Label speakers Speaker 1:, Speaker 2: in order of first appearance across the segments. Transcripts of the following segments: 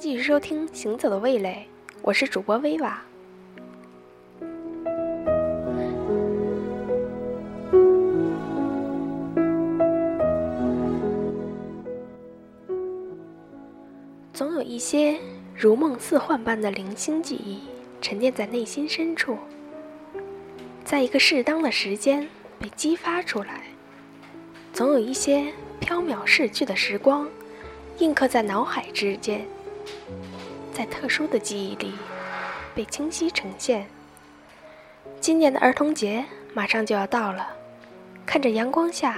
Speaker 1: 继续收听《行走的味蕾》，我是主播薇娃。总有一些如梦似幻般的零星记忆沉淀在内心深处，在一个适当的时间被激发出来。总有一些飘渺逝去的时光。印刻在脑海之间，在特殊的记忆里被清晰呈现。今年的儿童节马上就要到了，看着阳光下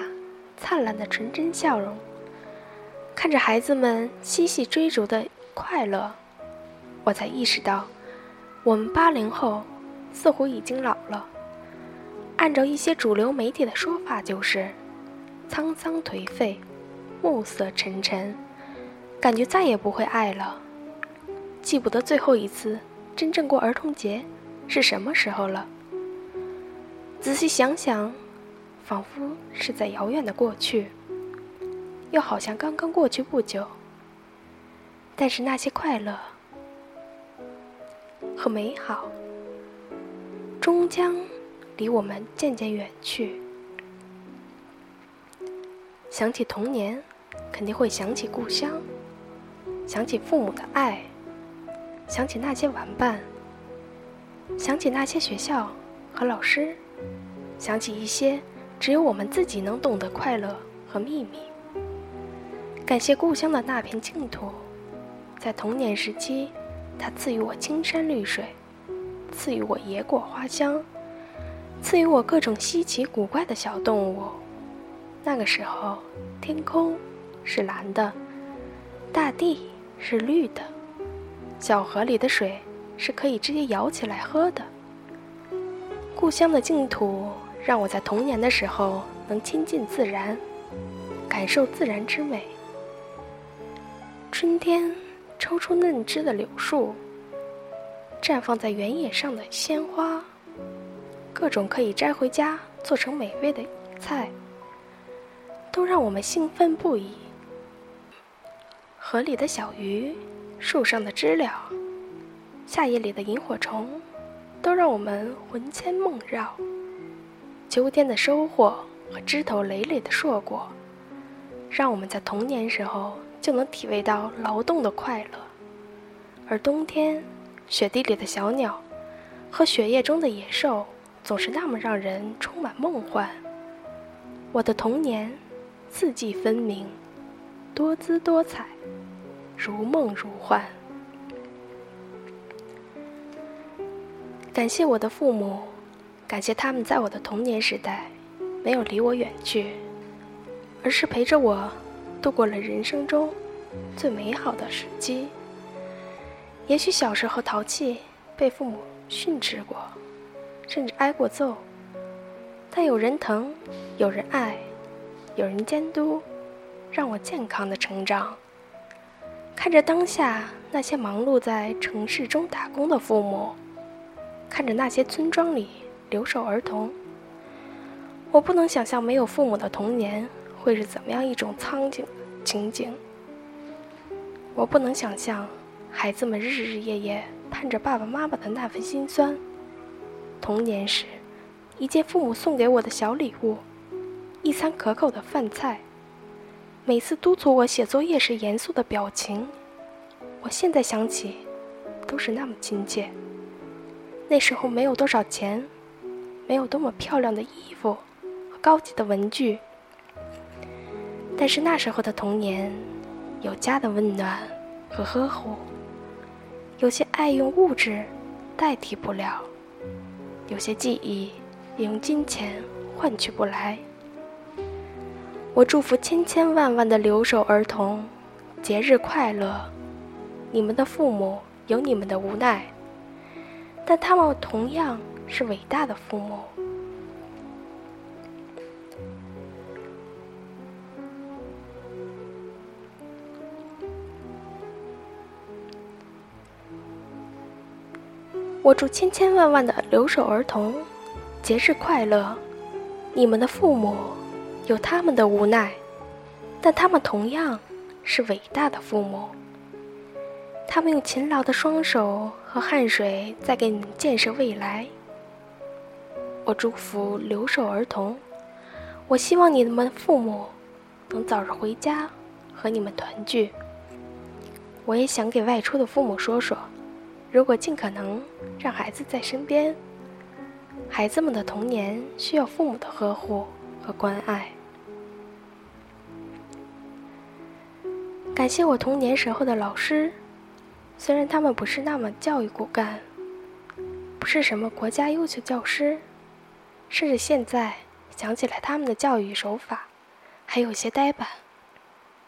Speaker 1: 灿烂的纯真笑容，看着孩子们嬉戏追逐的快乐，我才意识到，我们八零后似乎已经老了。按照一些主流媒体的说法，就是沧桑颓废，暮色沉沉。感觉再也不会爱了，记不得最后一次真正过儿童节是什么时候了。仔细想想，仿佛是在遥远的过去，又好像刚刚过去不久。但是那些快乐和美好，终将离我们渐渐远去。想起童年，肯定会想起故乡。想起父母的爱，想起那些玩伴，想起那些学校和老师，想起一些只有我们自己能懂的快乐和秘密。感谢故乡的那片净土，在童年时期，它赐予我青山绿水，赐予我野果花香，赐予我各种稀奇古怪的小动物。那个时候，天空是蓝的，大地。是绿的，小河里的水是可以直接舀起来喝的。故乡的净土让我在童年的时候能亲近自然，感受自然之美。春天抽出嫩枝的柳树，绽放在原野上的鲜花，各种可以摘回家做成美味的菜，都让我们兴奋不已。河里的小鱼，树上的知了，夏夜里的萤火虫，都让我们魂牵梦绕。秋天的收获和枝头累累的硕果，让我们在童年时候就能体味到劳动的快乐。而冬天，雪地里的小鸟和雪夜中的野兽，总是那么让人充满梦幻。我的童年，四季分明，多姿多彩。如梦如幻。感谢我的父母，感谢他们在我的童年时代没有离我远去，而是陪着我度过了人生中最美好的时机。也许小时候淘气，被父母训斥过，甚至挨过揍，但有人疼，有人爱，有人监督，让我健康的成长。看着当下那些忙碌在城市中打工的父母，看着那些村庄里留守儿童，我不能想象没有父母的童年会是怎么样一种苍景情景。我不能想象孩子们日日夜夜盼着爸爸妈妈的那份心酸。童年时，一件父母送给我的小礼物，一餐可口的饭菜。每次督促我写作业时严肃的表情，我现在想起，都是那么亲切。那时候没有多少钱，没有多么漂亮的衣服和高级的文具，但是那时候的童年，有家的温暖和呵护，有些爱用物质代替不了，有些记忆也用金钱换取不来。我祝福千千万万的留守儿童，节日快乐！你们的父母有你们的无奈，但他们同样是伟大的父母。我祝千千万万的留守儿童，节日快乐！你们的父母。有他们的无奈，但他们同样是伟大的父母。他们用勤劳的双手和汗水在给你们建设未来。我祝福留守儿童，我希望你们的父母能早日回家和你们团聚。我也想给外出的父母说说，如果尽可能让孩子在身边，孩子们的童年需要父母的呵护和关爱。感谢我童年时候的老师，虽然他们不是那么教育骨干，不是什么国家优秀教师。甚至现在想起来，他们的教育手法还有些呆板。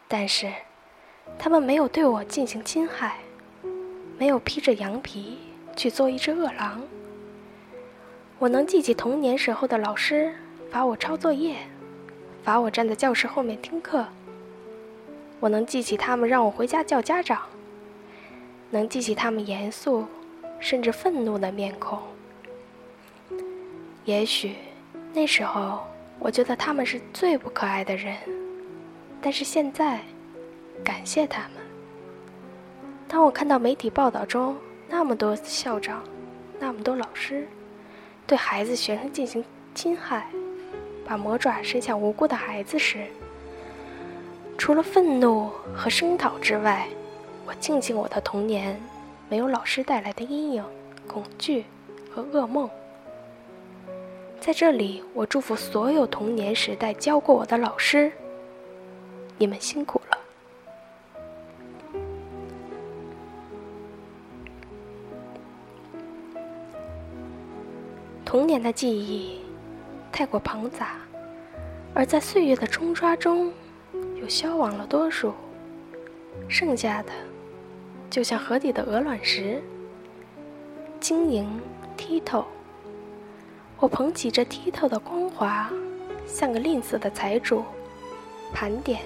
Speaker 1: 但是，他们没有对我进行侵害，没有披着羊皮去做一只恶狼。我能记起童年时候的老师罚我抄作业，罚我站在教室后面听课。我能记起他们让我回家叫家长，能记起他们严肃甚至愤怒的面孔。也许那时候我觉得他们是最不可爱的人，但是现在，感谢他们。当我看到媒体报道中那么多校长、那么多老师对孩子、学生进行侵害，把魔爪伸向无辜的孩子时，除了愤怒和声讨之外，我庆幸我的童年没有老师带来的阴影、恐惧和噩梦。在这里，我祝福所有童年时代教过我的老师，你们辛苦了。童年的记忆太过庞杂，而在岁月的冲刷中，又消亡了多数，剩下的就像河底的鹅卵石，晶莹剔透。我捧起这剔透的光华，像个吝啬的财主，盘点，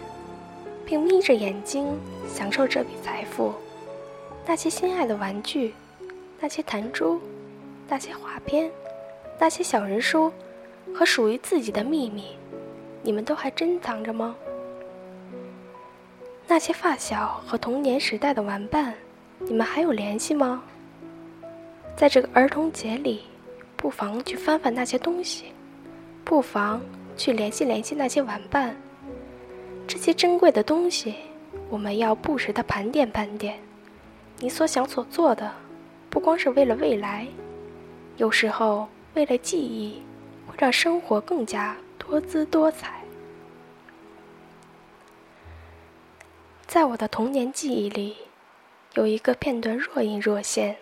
Speaker 1: 并眯着眼睛享受这笔财富。那些心爱的玩具，那些弹珠，那些画片，那些小人书，和属于自己的秘密，你们都还珍藏着吗？那些发小和童年时代的玩伴，你们还有联系吗？在这个儿童节里。不妨去翻翻那些东西，不妨去联系联系那些玩伴。这些珍贵的东西，我们要不时的盘点盘点。你所想所做的，不光是为了未来，有时候为了记忆，让生活更加多姿多彩。在我的童年记忆里，有一个片段若隐若现，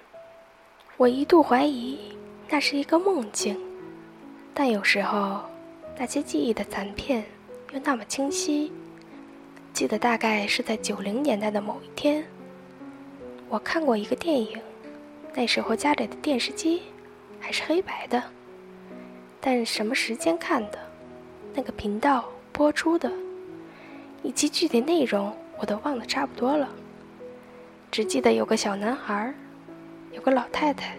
Speaker 1: 我一度怀疑。那是一个梦境，但有时候那些记忆的残片又那么清晰。记得大概是在九零年代的某一天，我看过一个电影，那时候家里的电视机还是黑白的，但什么时间看的，那个频道播出的，以及具体内容我都忘得差不多了，只记得有个小男孩，有个老太太。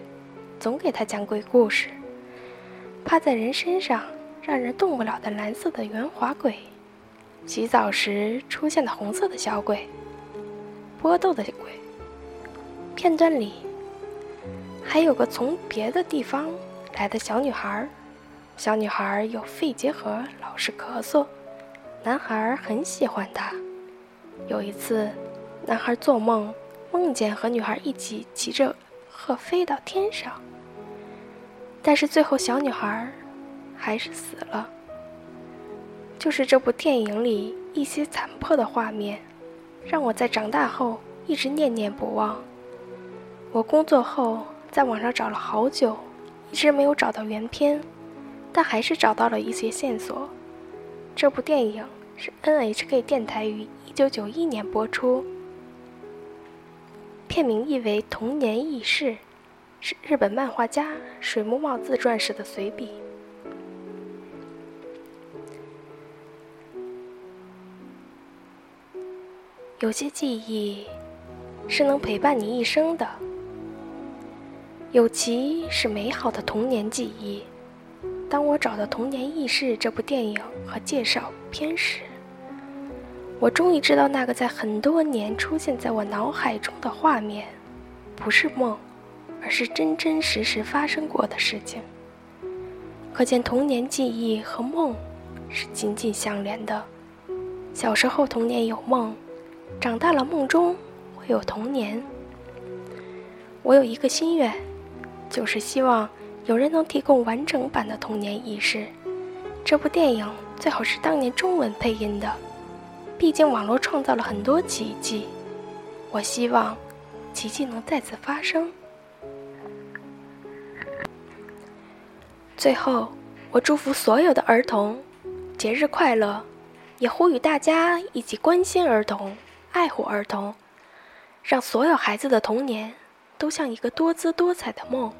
Speaker 1: 总给他讲鬼故事。趴在人身上让人动不了的蓝色的圆滑鬼，洗澡时出现的红色的小鬼，波豆的鬼。片段里还有个从别的地方来的小女孩，小女孩有肺结核，老是咳嗽，男孩很喜欢她。有一次，男孩做梦梦见和女孩一起骑着鹤飞到天上。但是最后，小女孩还是死了。就是这部电影里一些残破的画面，让我在长大后一直念念不忘。我工作后在网上找了好久，一直没有找到原片，但还是找到了一些线索。这部电影是 NHK 电台于1991年播出，片名译为《童年轶事》。是日本漫画家水木茂自传时的随笔。有些记忆是能陪伴你一生的，有其是美好的童年记忆。当我找到《童年轶事》这部电影和介绍片时，我终于知道那个在很多年出现在我脑海中的画面，不是梦，而是真真实实发生过的事情。可见童年记忆和梦是紧紧相连的。小时候童年有梦，长大了梦中会有童年。我有一个心愿，就是希望有人能提供完整版的童年仪式。这部电影最好是当年中文配音的。毕竟网络创造了很多奇迹，我希望奇迹能再次发生。最后，我祝福所有的儿童节日快乐，也呼吁大家一起关心儿童、爱护儿童，让所有孩子的童年都像一个多姿多彩的梦。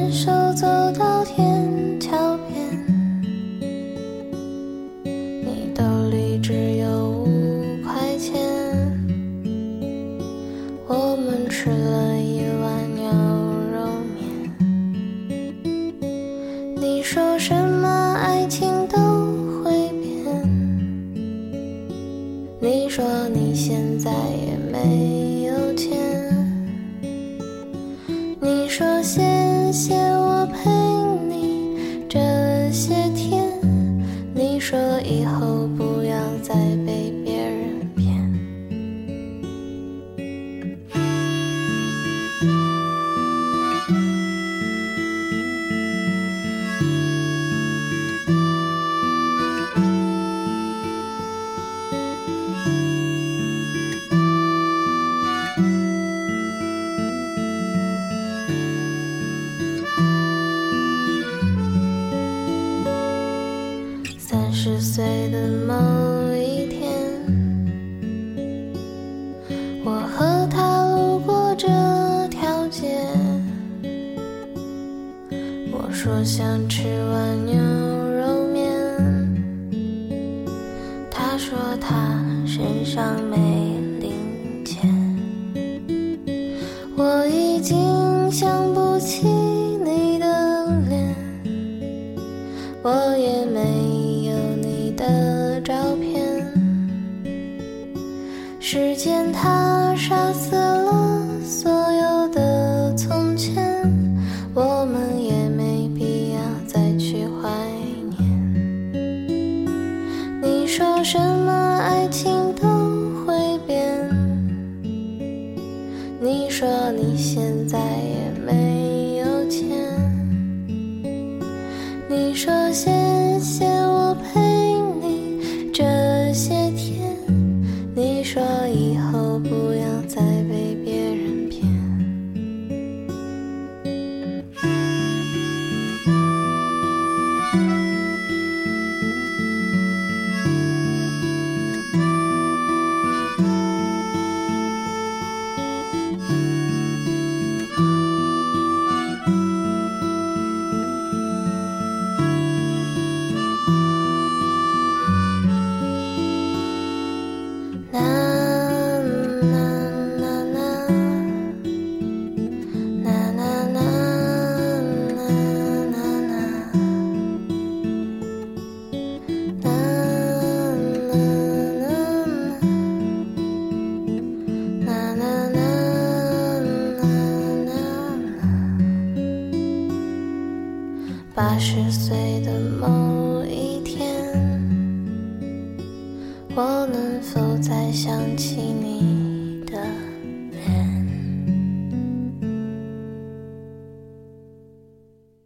Speaker 2: 牵手走到天桥边，你兜里只有五块钱，我们吃了一碗牛肉面。你说什么爱情都会变，你说你现在也没有钱，你说现。谢。在的某一天，我和他路过这条街，我说想吃。爱情都会变。你说你现在也没有钱。你说谢谢我陪你这些天。你说